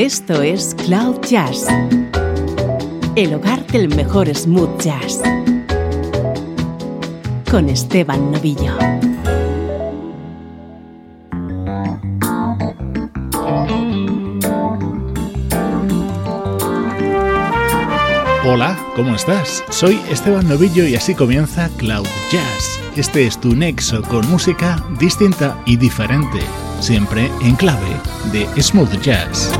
Esto es Cloud Jazz, el hogar del mejor smooth jazz, con Esteban Novillo. Hola, ¿cómo estás? Soy Esteban Novillo y así comienza Cloud Jazz. Este es tu nexo con música distinta y diferente, siempre en clave de smooth jazz.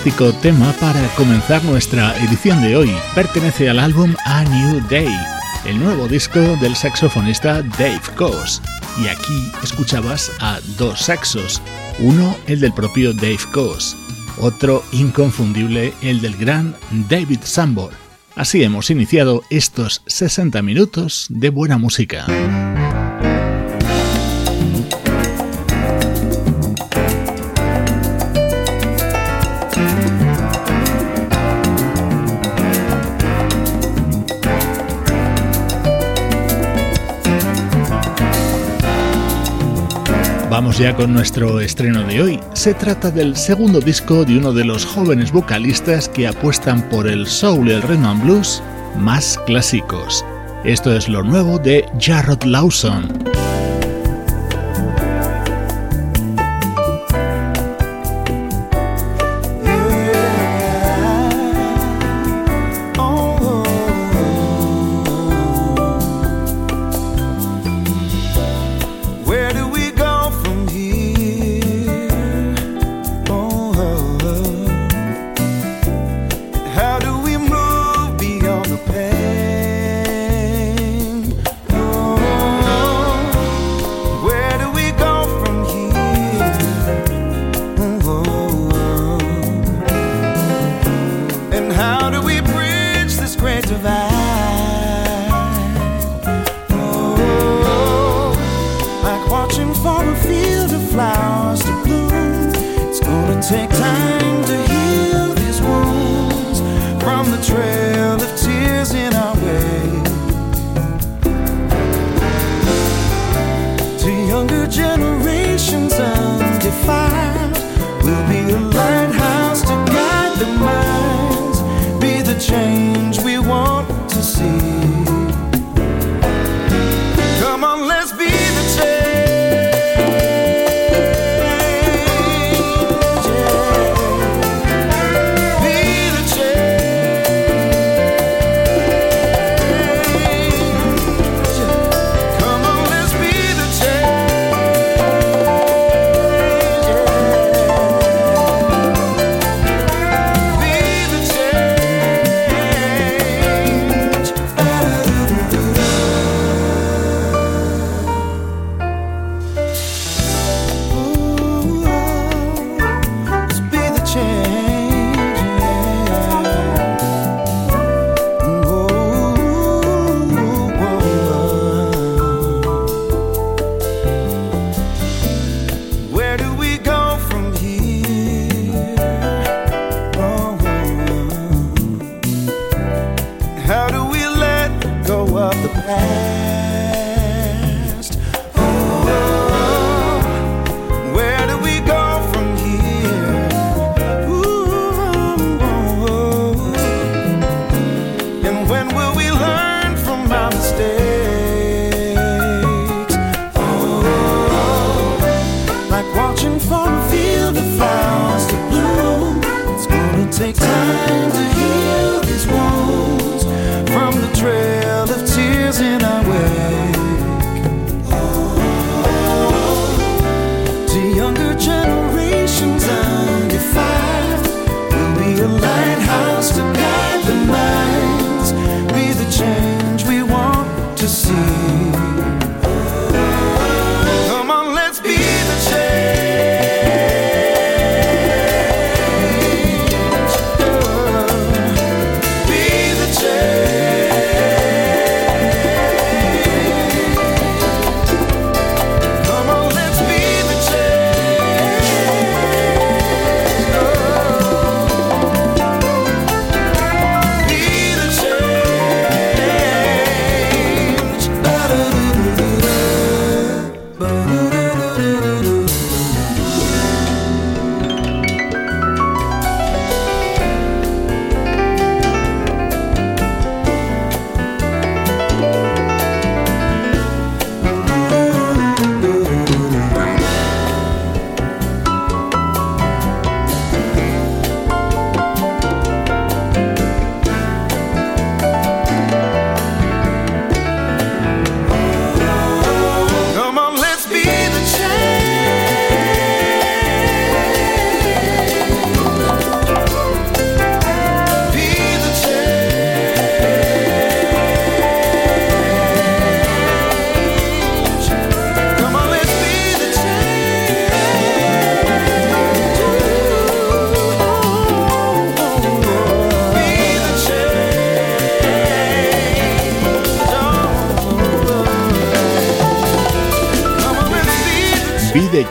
Fantástico tema para comenzar nuestra edición de hoy. Pertenece al álbum A New Day, el nuevo disco del saxofonista Dave Coase. Y aquí escuchabas a dos saxos, uno el del propio Dave Coase, otro inconfundible el del gran David Sambor. Así hemos iniciado estos 60 minutos de buena música. Ya con nuestro estreno de hoy. Se trata del segundo disco de uno de los jóvenes vocalistas que apuestan por el soul y el rhythm and blues más clásicos. Esto es lo nuevo de Jarrod Lawson.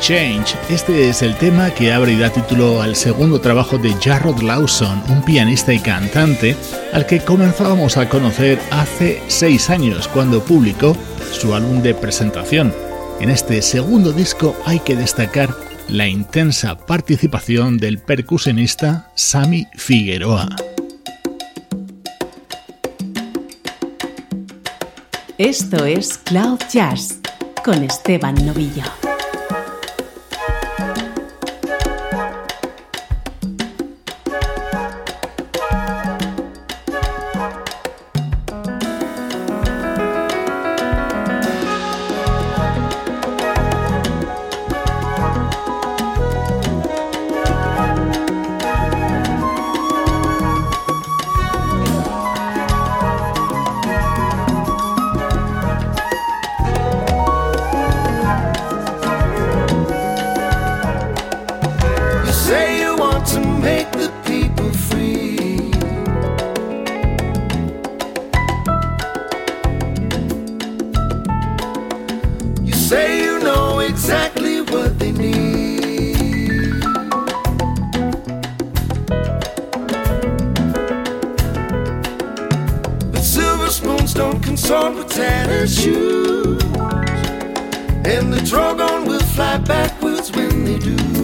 Change. Este es el tema que abre y da título al segundo trabajo de Jarrod Lawson, un pianista y cantante al que comenzábamos a conocer hace seis años cuando publicó su álbum de presentación. En este segundo disco hay que destacar la intensa participación del percusionista Sammy Figueroa. Esto es Cloud Jazz con Esteban Novillo. fly backwards when they do.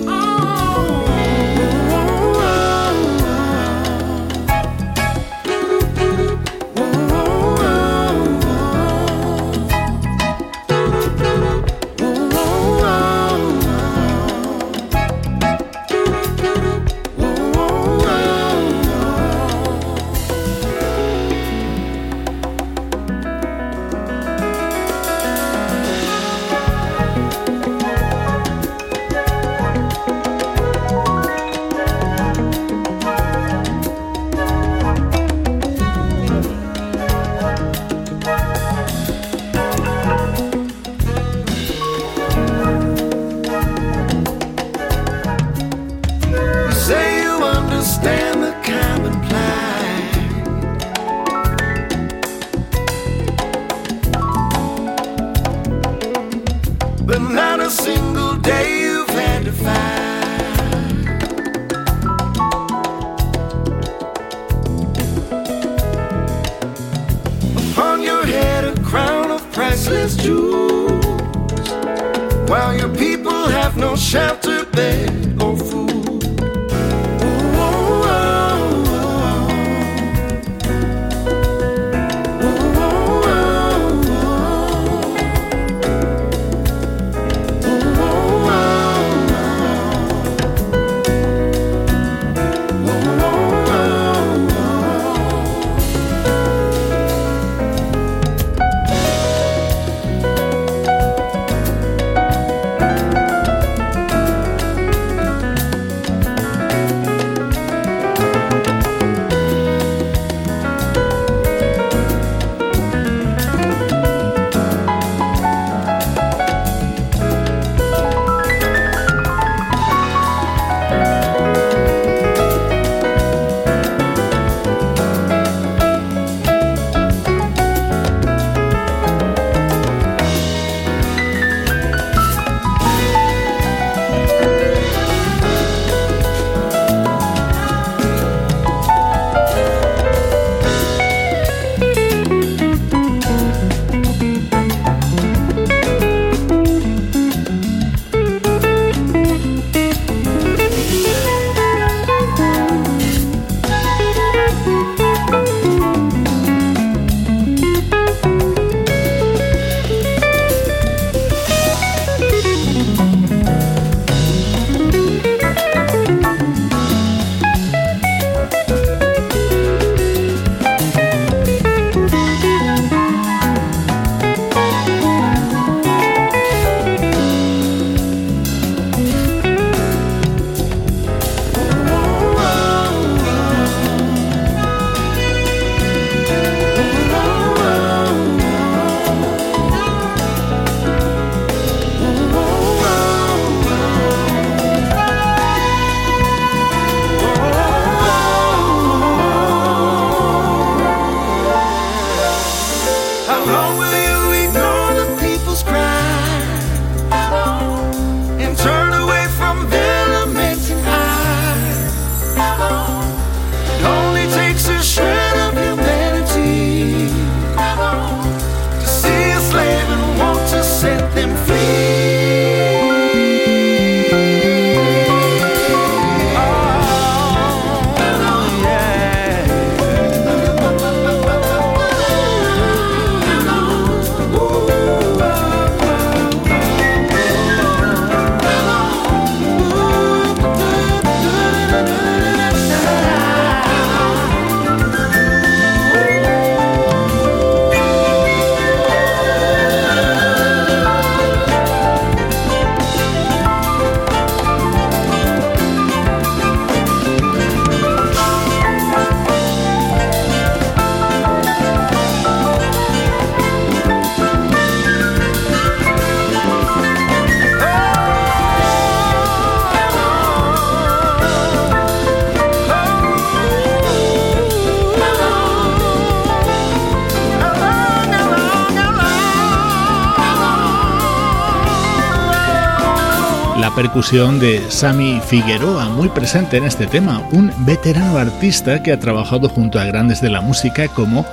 De Sammy Figueroa, muy presente en este tema, un veterano artista que ha trabajado junto a grandes de la música como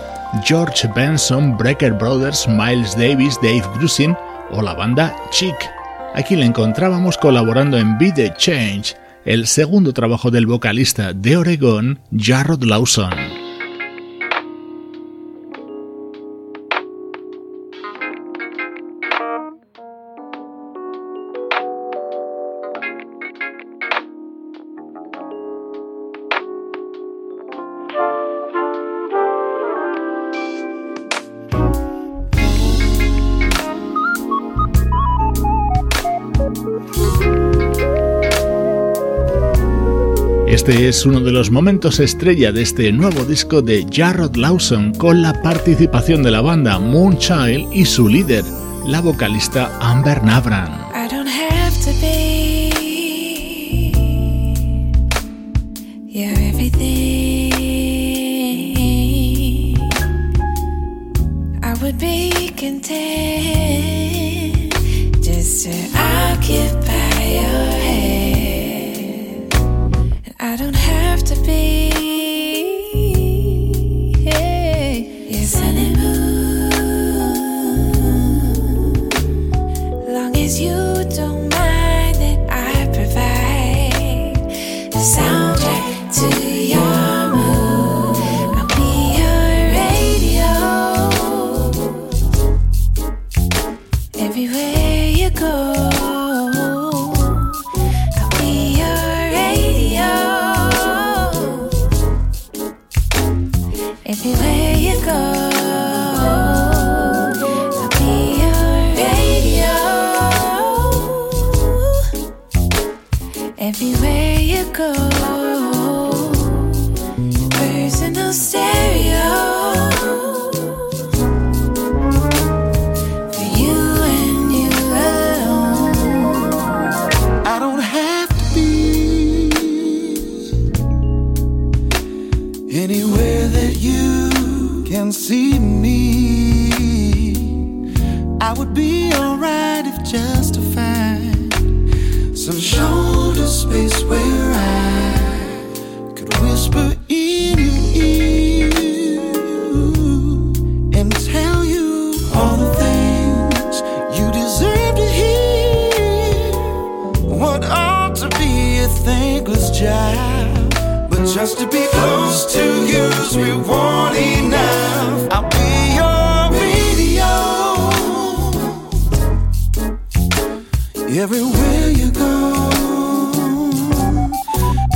George Benson, Brecker Brothers, Miles Davis, Dave Grusin o la banda Chic. Aquí le encontrábamos colaborando en Be The Change, el segundo trabajo del vocalista de Oregon, Jarrod Lawson. Este es uno de los momentos estrella de este nuevo disco de Jarrod Lawson con la participación de la banda Moonchild y su líder, la vocalista Amber Navran.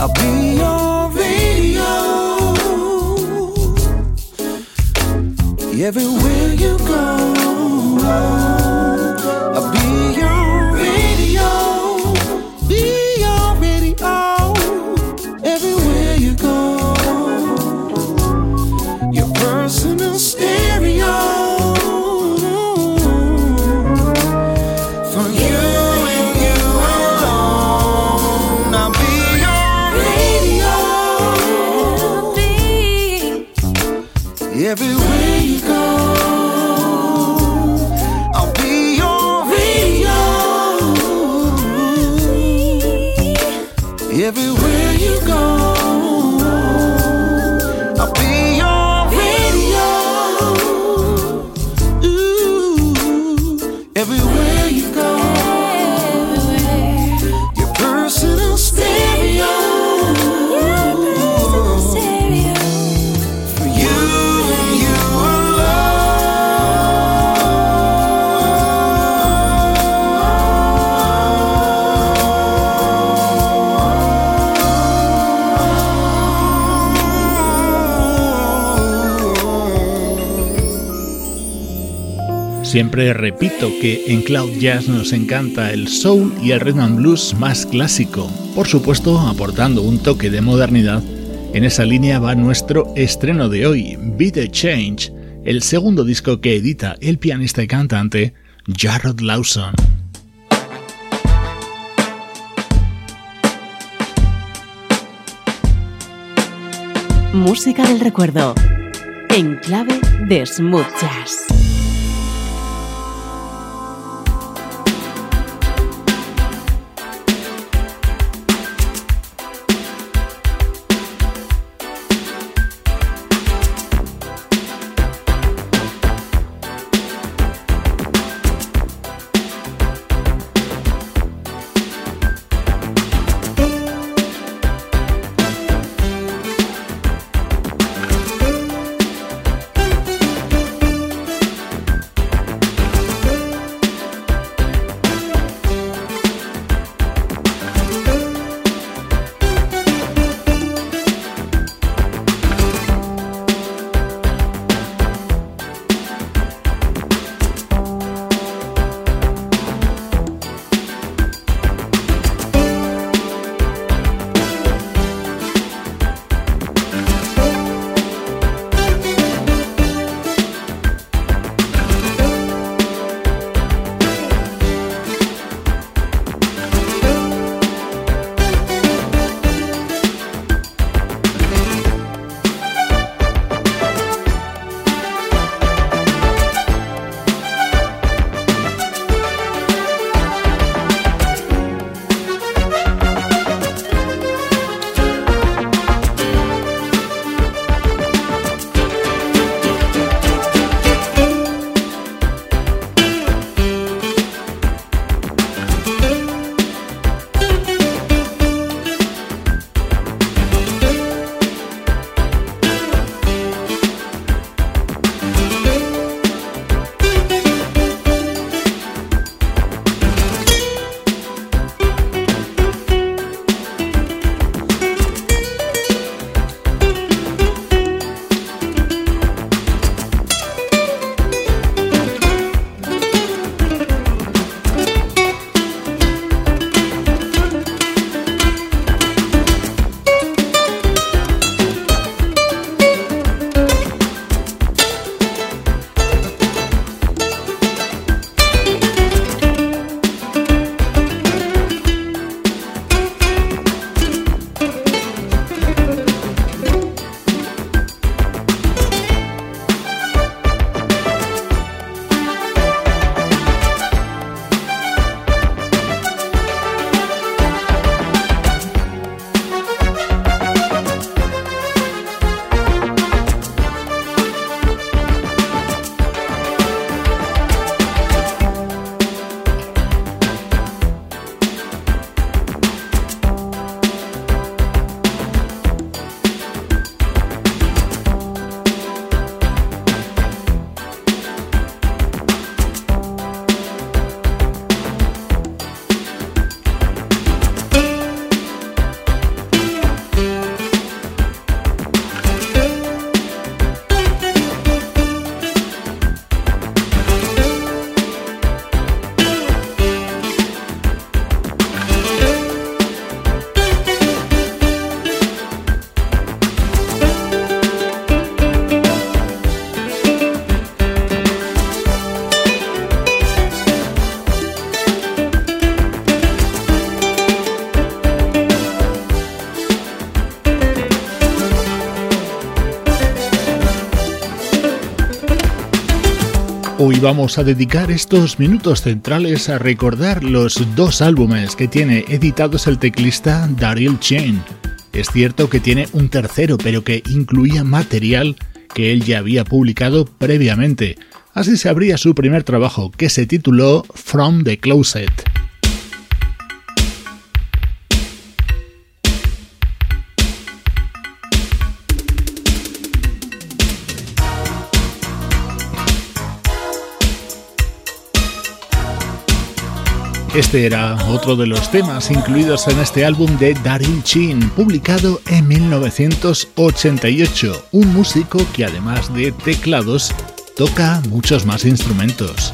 I'll be radio everywhere you go. Siempre repito que en Cloud Jazz nos encanta el soul y el rhythm and blues más clásico, por supuesto aportando un toque de modernidad. En esa línea va nuestro estreno de hoy, Be the Change, el segundo disco que edita el pianista y cantante Jarrod Lawson. Música del recuerdo, en clave de smooth jazz. Vamos a dedicar estos minutos centrales a recordar los dos álbumes que tiene editados el teclista Daryl Chain. Es cierto que tiene un tercero, pero que incluía material que él ya había publicado previamente. Así se abría su primer trabajo, que se tituló From the Closet. Este era otro de los temas incluidos en este álbum de Daryl Chin, publicado en 1988. Un músico que además de teclados toca muchos más instrumentos.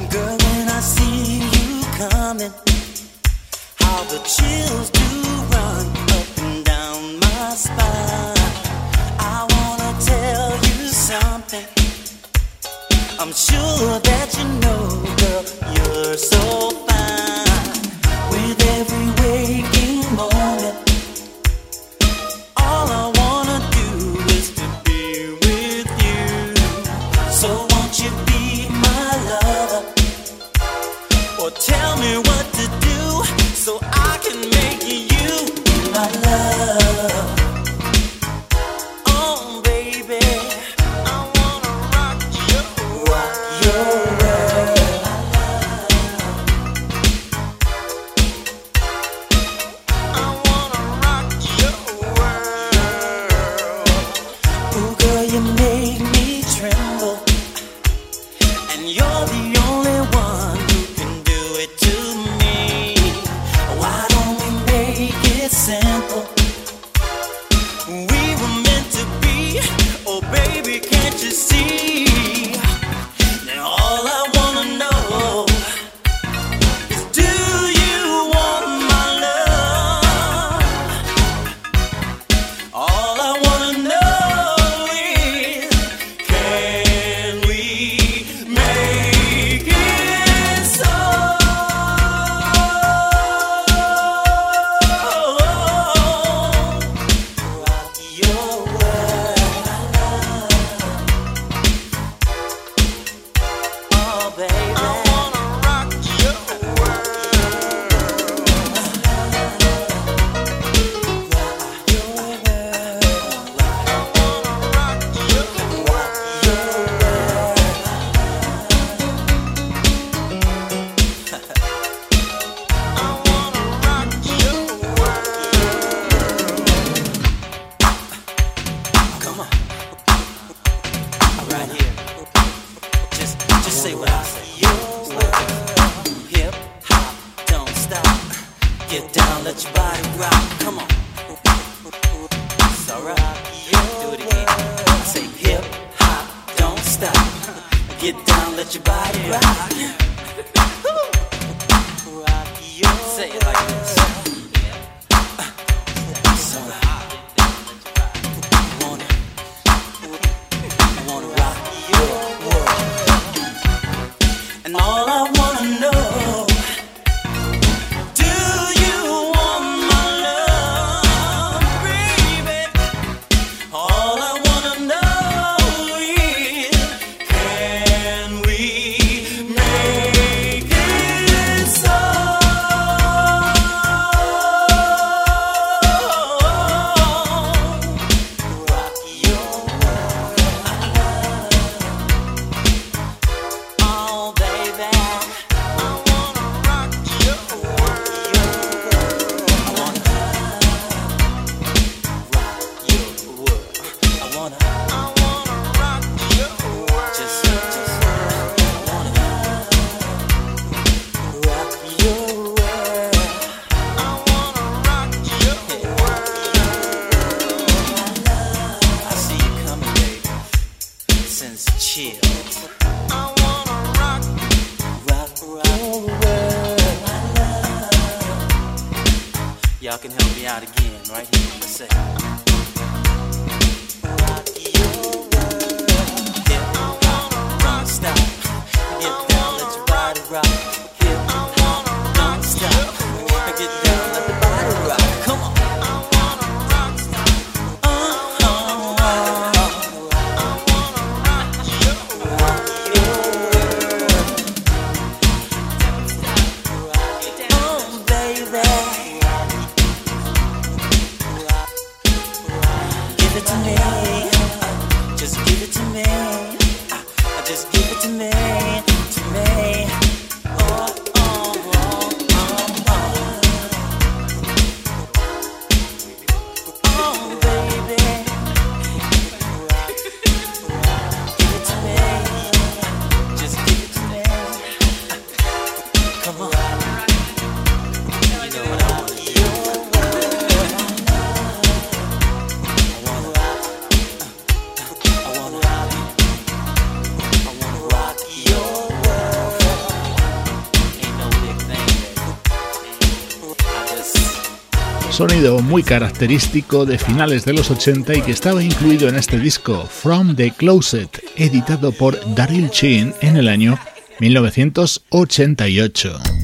Muy característico de finales de los 80 y que estaba incluido en este disco From the Closet, editado por Daryl Chin en el año 1988.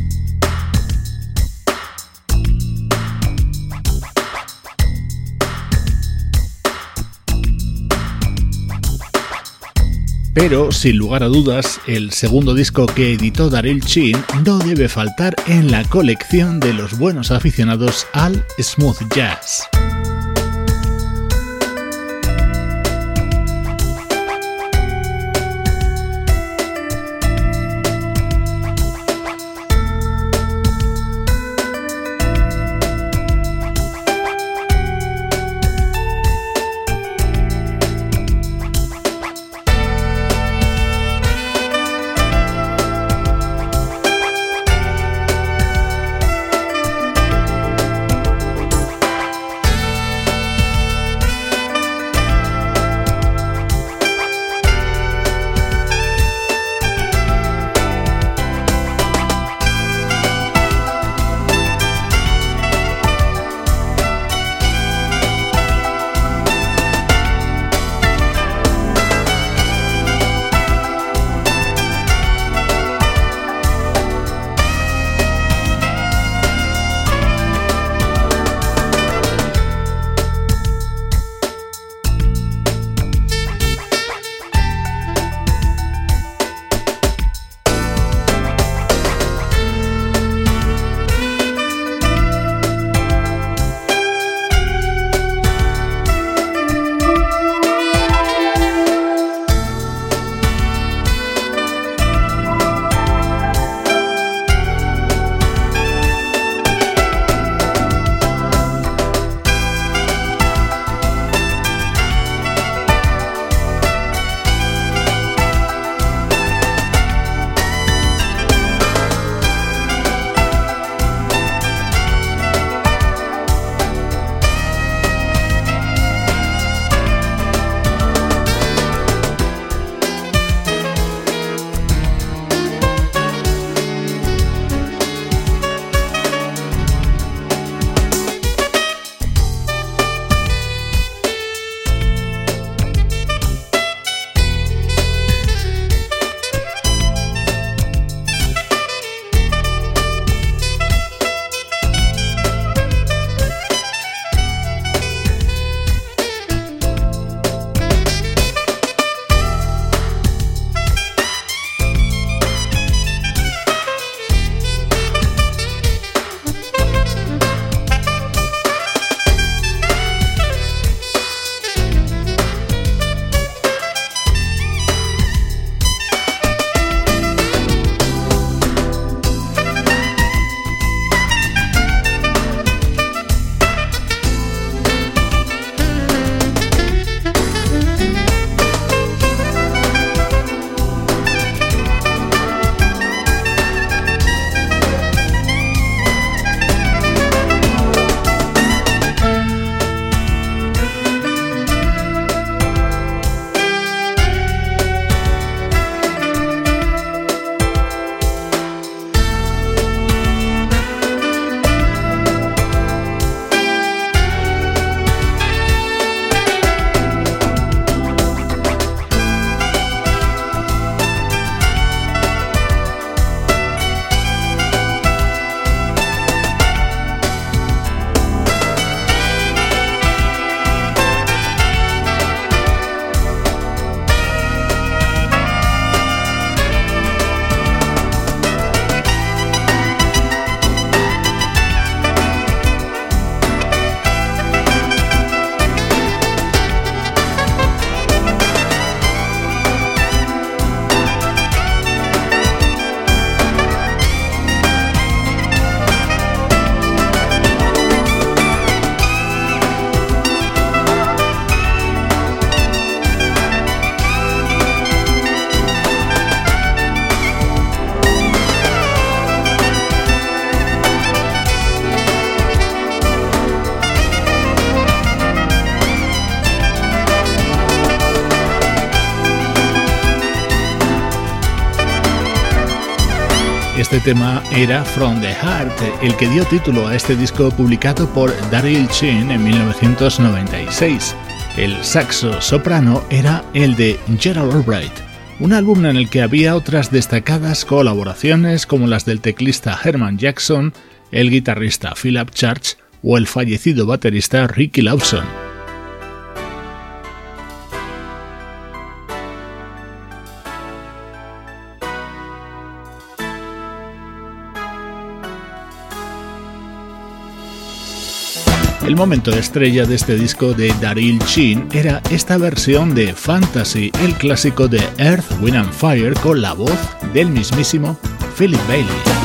Pero, sin lugar a dudas, el segundo disco que editó Daryl Chin no debe faltar en la colección de los buenos aficionados al smooth jazz. Tema era From the Heart, el que dio título a este disco publicado por Daryl Chin en 1996. El saxo soprano era el de Gerald Albright, un álbum en el que había otras destacadas colaboraciones como las del teclista Herman Jackson, el guitarrista Philip Church o el fallecido baterista Ricky Lawson. Momento estrella de este disco de Daryl Chin era esta versión de Fantasy, el clásico de Earth, Wind and Fire, con la voz del mismísimo Philip Bailey.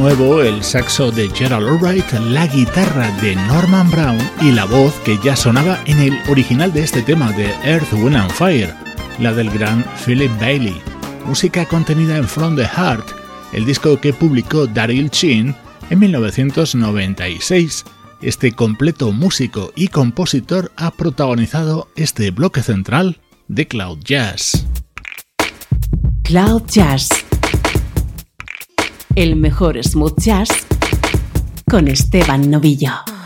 Nuevo el saxo de Gerald Albright, la guitarra de Norman Brown y la voz que ya sonaba en el original de este tema de Earth, Wind and Fire, la del gran Philip Bailey. Música contenida en From the Heart, el disco que publicó Daryl Chin en 1996. Este completo músico y compositor ha protagonizado este bloque central de Cloud Jazz. Cloud Jazz. El mejor smooth jazz con Esteban Novillo.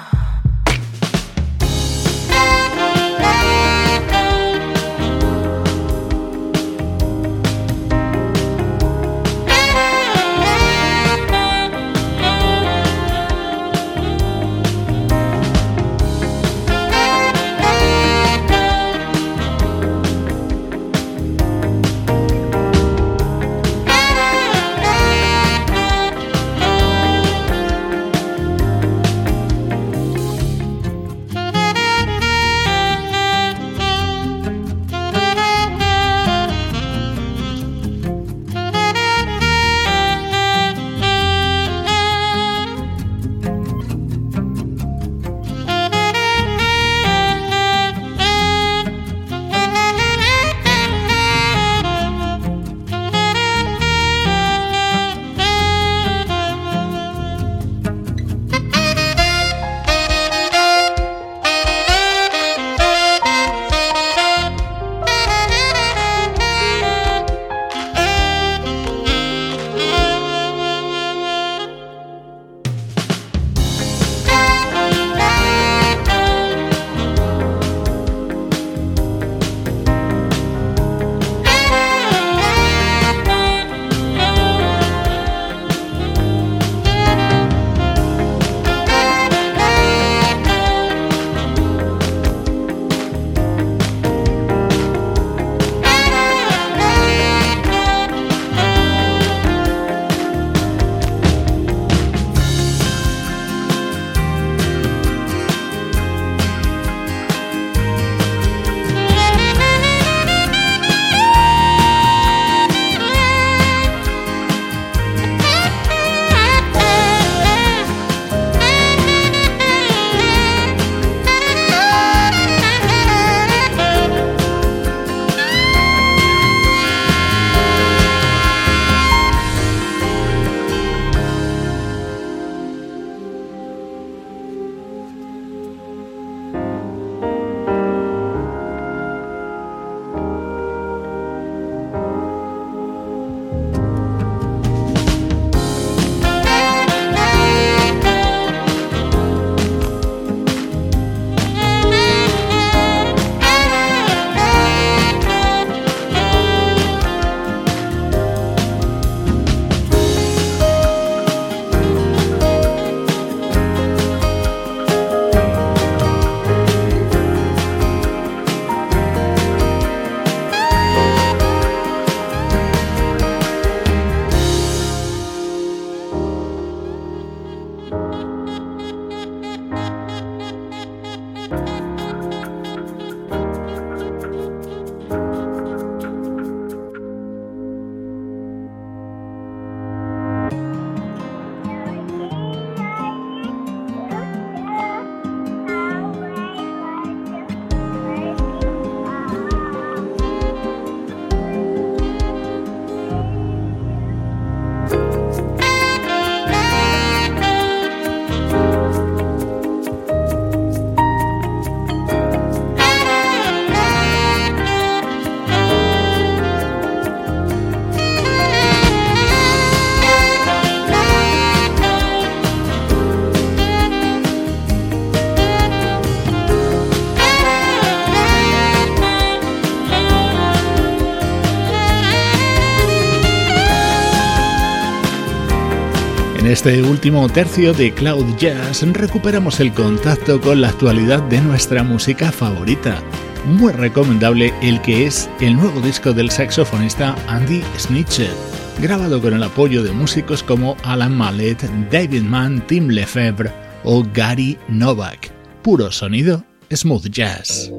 Este último tercio de Cloud Jazz recuperamos el contacto con la actualidad de nuestra música favorita. Muy recomendable el que es el nuevo disco del saxofonista Andy Snitcher, grabado con el apoyo de músicos como Alan Mallet, David Mann, Tim Lefebvre o Gary Novak. Puro sonido, smooth jazz.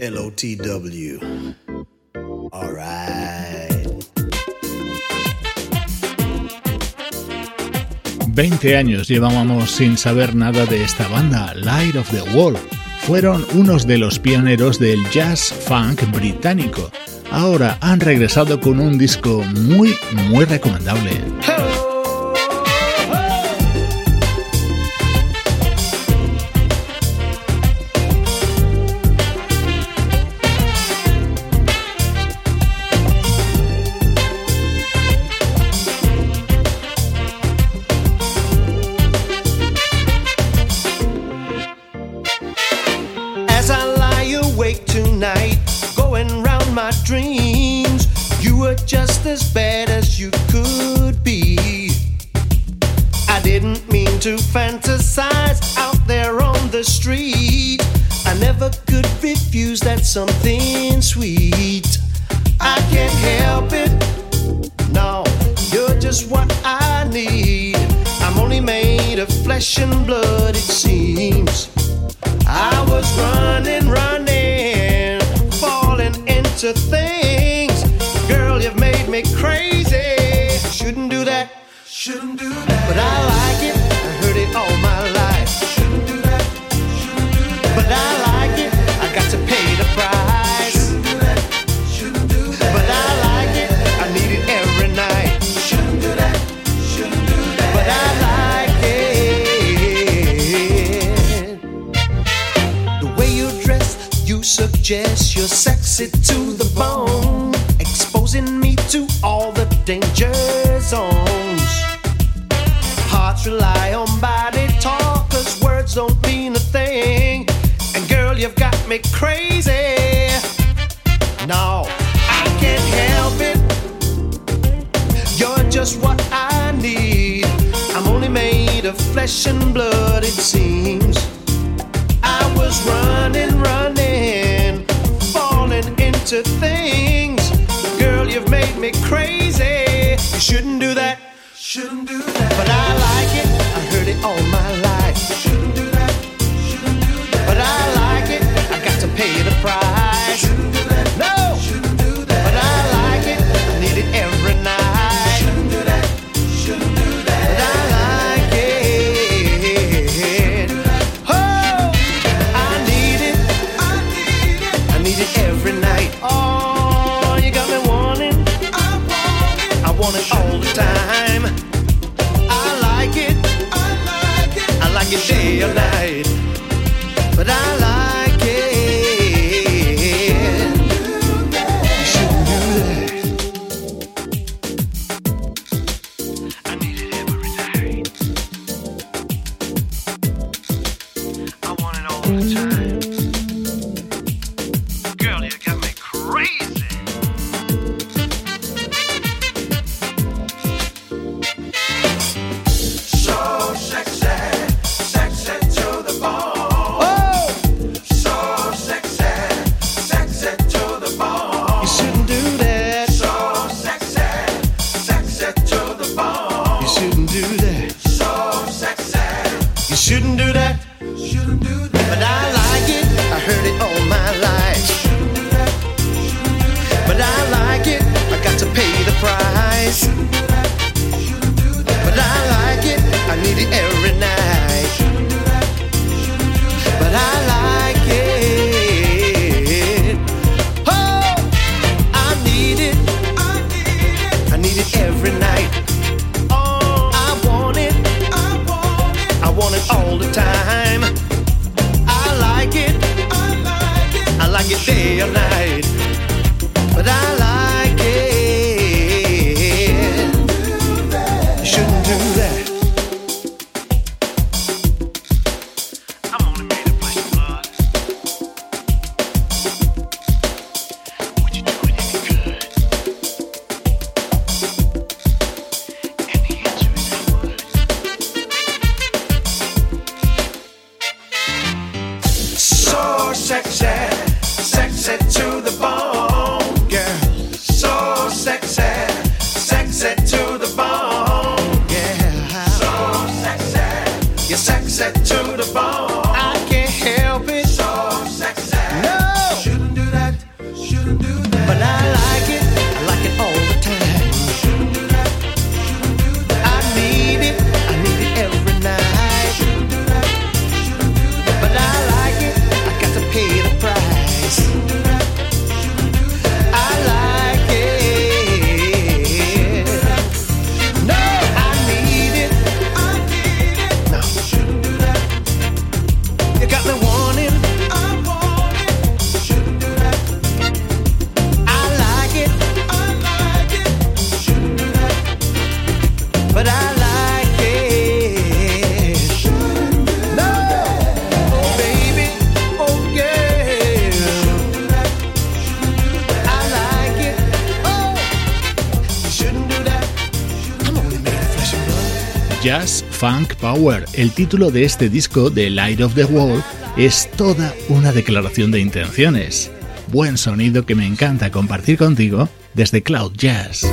LOTW. 20 años llevábamos sin saber nada de esta banda, Light of the Wall. Fueron unos de los pioneros del jazz funk británico. Ahora han regresado con un disco muy, muy recomendable. Shouldn't do that. Shouldn't do that. But I like it. I heard it all my life. Shouldn't do that. Shouldn't do that. But I like it. I got to pay the price. Shouldn't do that. No. El título de este disco de Light of the Wall, es toda una declaración de intenciones. Buen sonido que me encanta compartir contigo desde Cloud Jazz.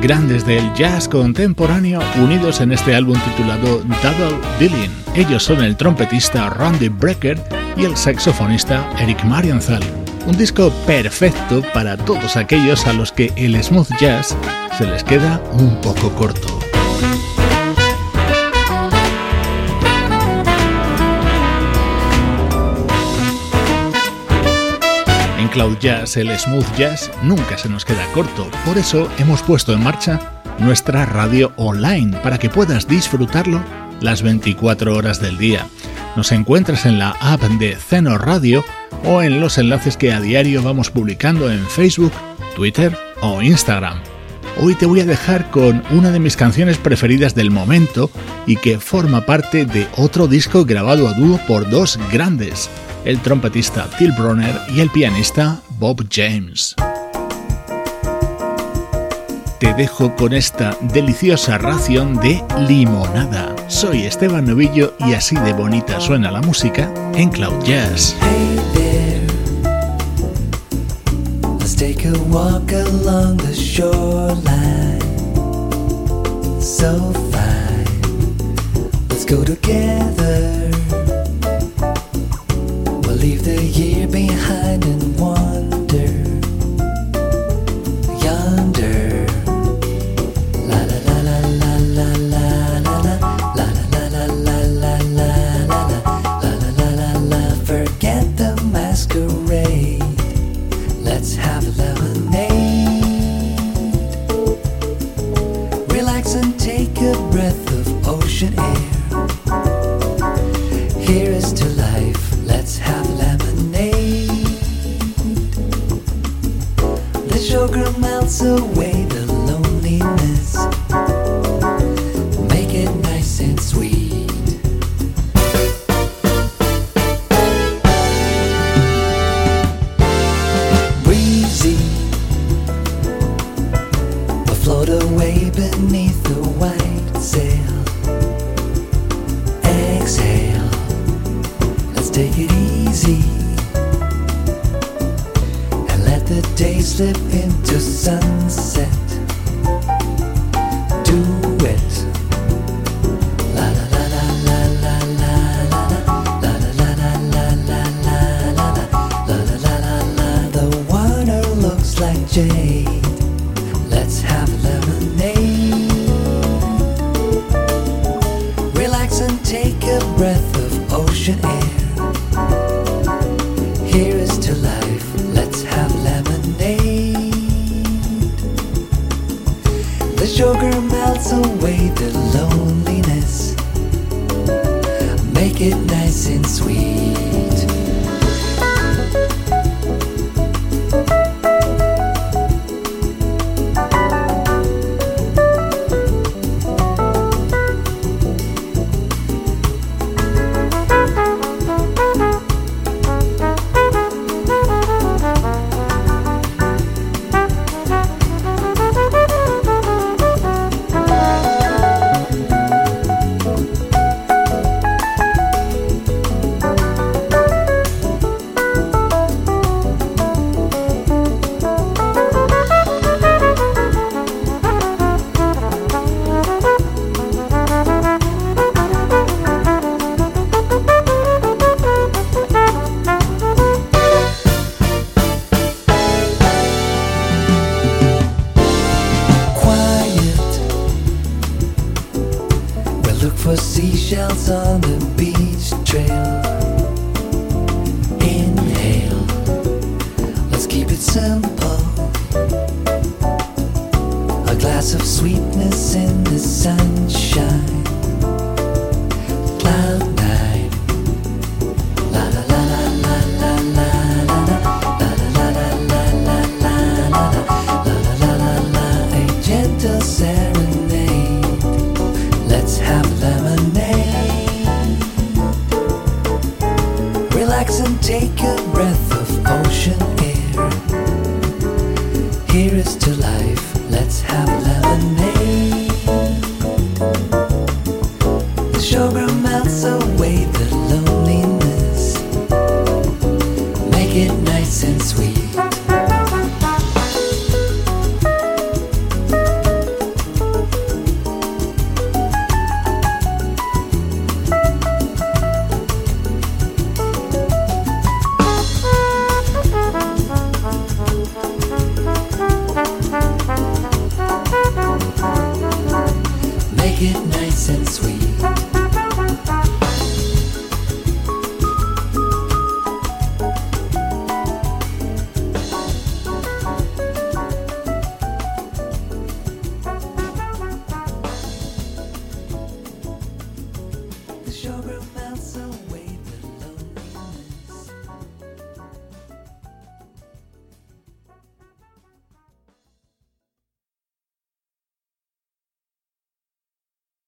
Grandes del jazz contemporáneo unidos en este álbum titulado Double Dealing. Ellos son el trompetista Randy Brecker y el saxofonista Eric Marienthal. Un disco perfecto para todos aquellos a los que el smooth jazz se les queda un poco corto. Cloud Jazz, el smooth jazz, nunca se nos queda corto. Por eso hemos puesto en marcha nuestra radio online para que puedas disfrutarlo las 24 horas del día. Nos encuentras en la app de Zeno Radio o en los enlaces que a diario vamos publicando en Facebook, Twitter o Instagram. Hoy te voy a dejar con una de mis canciones preferidas del momento y que forma parte de otro disco grabado a dúo por dos grandes, el trompetista Till Bronner y el pianista Bob James. Te dejo con esta deliciosa ración de limonada. Soy Esteban Novillo y así de bonita suena la música en Cloud Jazz. take a walk along the shoreline. So fine, let's go together. Leave the year behind and wander. sugar melts away.